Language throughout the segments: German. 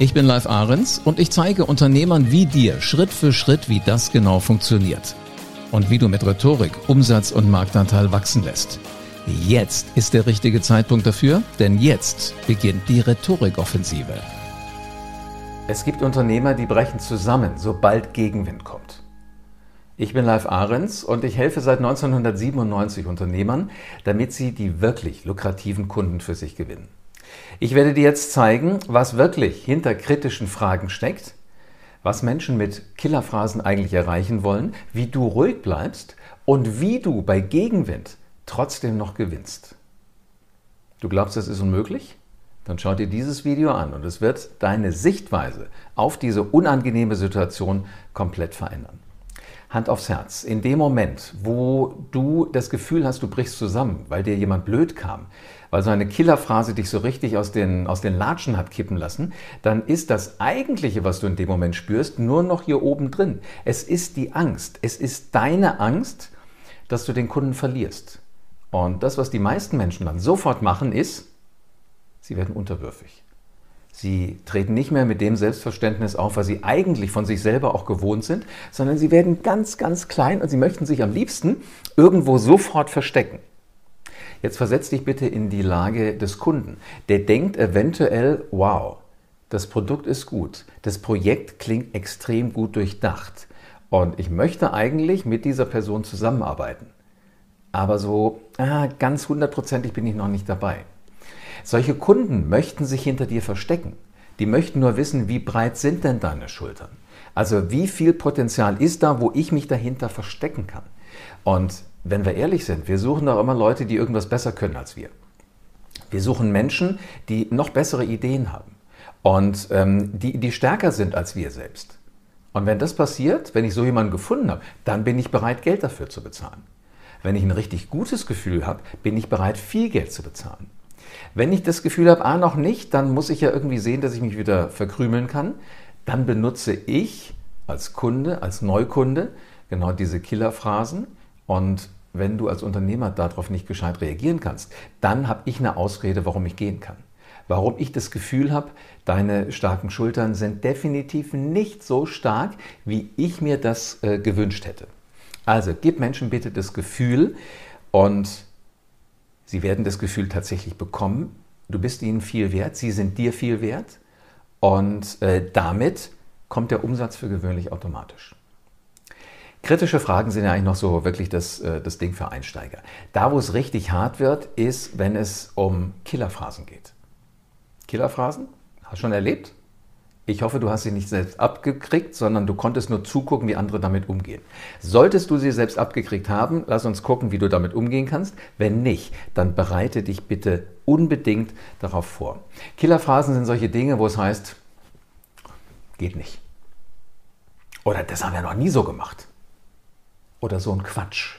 Ich bin Live Ahrens und ich zeige Unternehmern wie dir Schritt für Schritt, wie das genau funktioniert. Und wie du mit Rhetorik Umsatz und Marktanteil wachsen lässt. Jetzt ist der richtige Zeitpunkt dafür, denn jetzt beginnt die Rhetorikoffensive. Es gibt Unternehmer, die brechen zusammen, sobald Gegenwind kommt. Ich bin Live Ahrens und ich helfe seit 1997 Unternehmern, damit sie die wirklich lukrativen Kunden für sich gewinnen. Ich werde dir jetzt zeigen, was wirklich hinter kritischen Fragen steckt, was Menschen mit Killerphrasen eigentlich erreichen wollen, wie du ruhig bleibst und wie du bei Gegenwind trotzdem noch gewinnst. Du glaubst, das ist unmöglich? Dann schau dir dieses Video an und es wird deine Sichtweise auf diese unangenehme Situation komplett verändern. Hand aufs Herz. In dem Moment, wo du das Gefühl hast, du brichst zusammen, weil dir jemand blöd kam, weil so eine Killerphrase dich so richtig aus den, aus den Latschen hat kippen lassen, dann ist das Eigentliche, was du in dem Moment spürst, nur noch hier oben drin. Es ist die Angst. Es ist deine Angst, dass du den Kunden verlierst. Und das, was die meisten Menschen dann sofort machen, ist, sie werden unterwürfig. Sie treten nicht mehr mit dem Selbstverständnis auf, was sie eigentlich von sich selber auch gewohnt sind, sondern sie werden ganz, ganz klein und sie möchten sich am liebsten irgendwo sofort verstecken. Jetzt versetz dich bitte in die Lage des Kunden. Der denkt eventuell, wow, das Produkt ist gut, das Projekt klingt extrem gut durchdacht und ich möchte eigentlich mit dieser Person zusammenarbeiten. Aber so ah, ganz hundertprozentig bin ich noch nicht dabei. Solche Kunden möchten sich hinter dir verstecken. Die möchten nur wissen, wie breit sind denn deine Schultern? Also wie viel Potenzial ist da, wo ich mich dahinter verstecken kann? Und wenn wir ehrlich sind, wir suchen doch immer Leute, die irgendwas besser können als wir. Wir suchen Menschen, die noch bessere Ideen haben und ähm, die, die stärker sind als wir selbst. Und wenn das passiert, wenn ich so jemanden gefunden habe, dann bin ich bereit, Geld dafür zu bezahlen. Wenn ich ein richtig gutes Gefühl habe, bin ich bereit, viel Geld zu bezahlen. Wenn ich das Gefühl habe, ah, noch nicht, dann muss ich ja irgendwie sehen, dass ich mich wieder verkrümeln kann. Dann benutze ich als Kunde, als Neukunde genau diese Killerphrasen. Und wenn du als Unternehmer darauf nicht gescheit reagieren kannst, dann habe ich eine Ausrede, warum ich gehen kann. Warum ich das Gefühl habe, deine starken Schultern sind definitiv nicht so stark, wie ich mir das äh, gewünscht hätte. Also gib Menschen bitte das Gefühl und Sie werden das Gefühl tatsächlich bekommen, du bist ihnen viel wert, sie sind dir viel wert und äh, damit kommt der Umsatz für gewöhnlich automatisch. Kritische Fragen sind ja eigentlich noch so wirklich das, äh, das Ding für Einsteiger. Da, wo es richtig hart wird, ist, wenn es um Killerphrasen geht. Killerphrasen? Hast du schon erlebt? Ich hoffe, du hast sie nicht selbst abgekriegt, sondern du konntest nur zugucken, wie andere damit umgehen. Solltest du sie selbst abgekriegt haben, lass uns gucken, wie du damit umgehen kannst. Wenn nicht, dann bereite dich bitte unbedingt darauf vor. Killerphrasen sind solche Dinge, wo es heißt, geht nicht. Oder das haben wir noch nie so gemacht. Oder so ein Quatsch.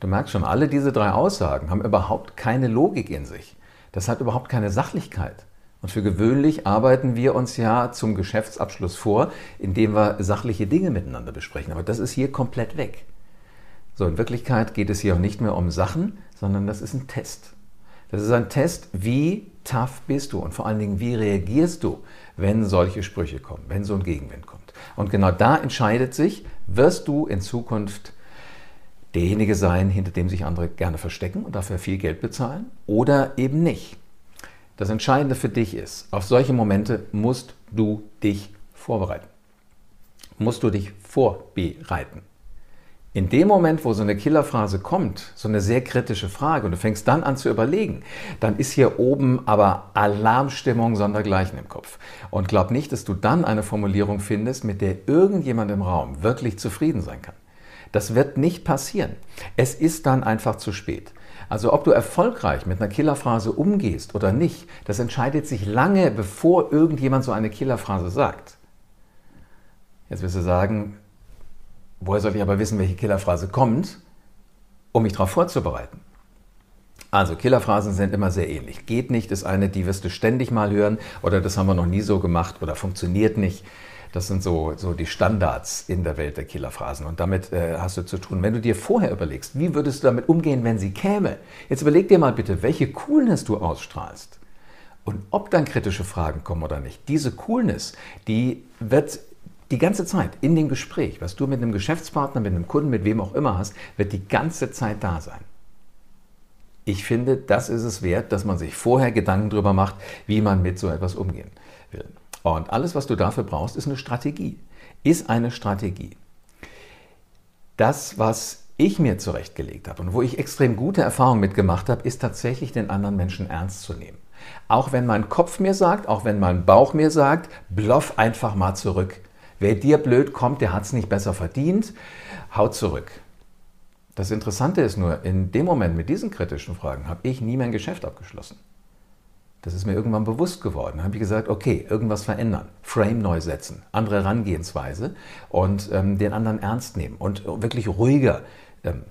Du merkst schon, alle diese drei Aussagen haben überhaupt keine Logik in sich. Das hat überhaupt keine Sachlichkeit. Und für gewöhnlich arbeiten wir uns ja zum Geschäftsabschluss vor, indem wir sachliche Dinge miteinander besprechen. Aber das ist hier komplett weg. So, in Wirklichkeit geht es hier auch nicht mehr um Sachen, sondern das ist ein Test. Das ist ein Test, wie tough bist du und vor allen Dingen, wie reagierst du, wenn solche Sprüche kommen, wenn so ein Gegenwind kommt. Und genau da entscheidet sich, wirst du in Zukunft derjenige sein, hinter dem sich andere gerne verstecken und dafür viel Geld bezahlen oder eben nicht. Das Entscheidende für dich ist, auf solche Momente musst du dich vorbereiten. Musst du dich vorbereiten. In dem Moment, wo so eine Killerphrase kommt, so eine sehr kritische Frage, und du fängst dann an zu überlegen, dann ist hier oben aber Alarmstimmung sondergleichen im Kopf. Und glaub nicht, dass du dann eine Formulierung findest, mit der irgendjemand im Raum wirklich zufrieden sein kann. Das wird nicht passieren. Es ist dann einfach zu spät. Also ob du erfolgreich mit einer Killerphrase umgehst oder nicht, das entscheidet sich lange, bevor irgendjemand so eine Killerphrase sagt. Jetzt wirst du sagen, woher soll ich aber wissen, welche Killerphrase kommt, um mich darauf vorzubereiten? Also Killerphrasen sind immer sehr ähnlich. Geht nicht ist eine, die wirst du ständig mal hören oder das haben wir noch nie so gemacht oder funktioniert nicht. Das sind so, so die Standards in der Welt der Killerphrasen und damit äh, hast du zu tun. Wenn du dir vorher überlegst, wie würdest du damit umgehen, wenn sie käme? Jetzt überleg dir mal bitte, welche Coolness du ausstrahlst und ob dann kritische Fragen kommen oder nicht. Diese Coolness, die wird die ganze Zeit in dem Gespräch, was du mit einem Geschäftspartner, mit einem Kunden, mit wem auch immer hast, wird die ganze Zeit da sein. Ich finde, das ist es wert, dass man sich vorher Gedanken darüber macht, wie man mit so etwas umgehen will. Und alles, was du dafür brauchst, ist eine Strategie. Ist eine Strategie. Das, was ich mir zurechtgelegt habe und wo ich extrem gute Erfahrungen mitgemacht habe, ist tatsächlich den anderen Menschen ernst zu nehmen. Auch wenn mein Kopf mir sagt, auch wenn mein Bauch mir sagt, bluff einfach mal zurück. Wer dir blöd kommt, der hat es nicht besser verdient, haut zurück. Das Interessante ist nur, in dem Moment mit diesen kritischen Fragen habe ich nie mein Geschäft abgeschlossen. Das ist mir irgendwann bewusst geworden. Da habe ich gesagt, okay, irgendwas verändern, Frame neu setzen, andere Herangehensweise und ähm, den anderen ernst nehmen und wirklich ruhiger ähm,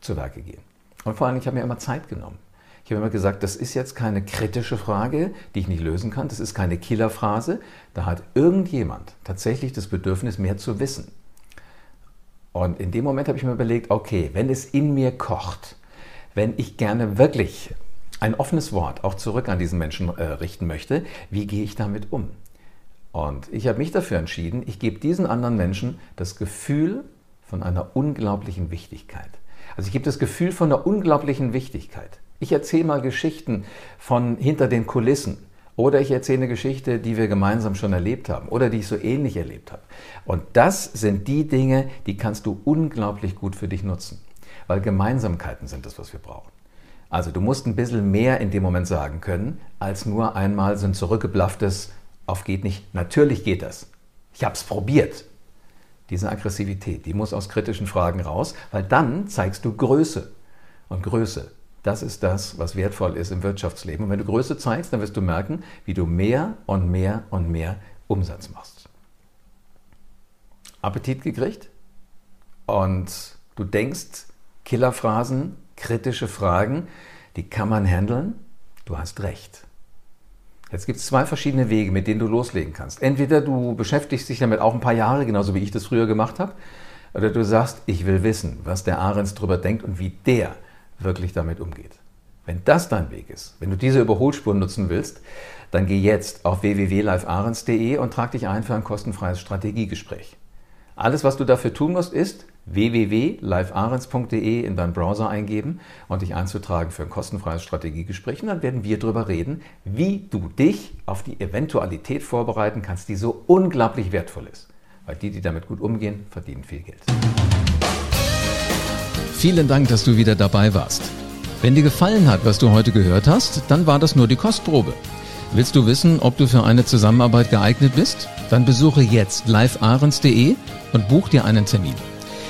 zu Werke gehen. Und vor allem, ich habe mir immer Zeit genommen. Ich habe immer gesagt, das ist jetzt keine kritische Frage, die ich nicht lösen kann. Das ist keine Killerphrase. Da hat irgendjemand tatsächlich das Bedürfnis, mehr zu wissen. Und in dem Moment habe ich mir überlegt, okay, wenn es in mir kocht, wenn ich gerne wirklich ein offenes Wort auch zurück an diesen Menschen äh, richten möchte, wie gehe ich damit um? Und ich habe mich dafür entschieden, ich gebe diesen anderen Menschen das Gefühl von einer unglaublichen Wichtigkeit. Also ich gebe das Gefühl von einer unglaublichen Wichtigkeit. Ich erzähle mal Geschichten von hinter den Kulissen. Oder ich erzähle eine Geschichte, die wir gemeinsam schon erlebt haben oder die ich so ähnlich erlebt habe. Und das sind die Dinge, die kannst du unglaublich gut für dich nutzen. Weil Gemeinsamkeiten sind das, was wir brauchen. Also du musst ein bisschen mehr in dem Moment sagen können, als nur einmal so ein zurückgeblafftes, auf geht nicht, natürlich geht das. Ich habe es probiert. Diese Aggressivität, die muss aus kritischen Fragen raus, weil dann zeigst du Größe. Und Größe, das ist das, was wertvoll ist im Wirtschaftsleben. Und wenn du Größe zeigst, dann wirst du merken, wie du mehr und mehr und mehr Umsatz machst. Appetit gekriegt? Und du denkst, Killerphrasen, kritische Fragen, die kann man handeln? Du hast recht. Jetzt gibt es zwei verschiedene Wege, mit denen du loslegen kannst. Entweder du beschäftigst dich damit auch ein paar Jahre, genauso wie ich das früher gemacht habe, oder du sagst, ich will wissen, was der Ahrens drüber denkt und wie der wirklich damit umgeht. Wenn das dein Weg ist, wenn du diese Überholspuren nutzen willst, dann geh jetzt auf www.livearens.de und trag dich ein für ein kostenfreies Strategiegespräch. Alles, was du dafür tun musst, ist www.livearens.de in deinen Browser eingeben und dich einzutragen für ein kostenfreies Strategiegespräch. Und dann werden wir darüber reden, wie du dich auf die Eventualität vorbereiten kannst, die so unglaublich wertvoll ist. Weil die, die damit gut umgehen, verdienen viel Geld. Vielen Dank, dass du wieder dabei warst. Wenn dir gefallen hat, was du heute gehört hast, dann war das nur die Kostprobe. Willst du wissen, ob du für eine Zusammenarbeit geeignet bist? Dann besuche jetzt livearens.de und buch dir einen Termin.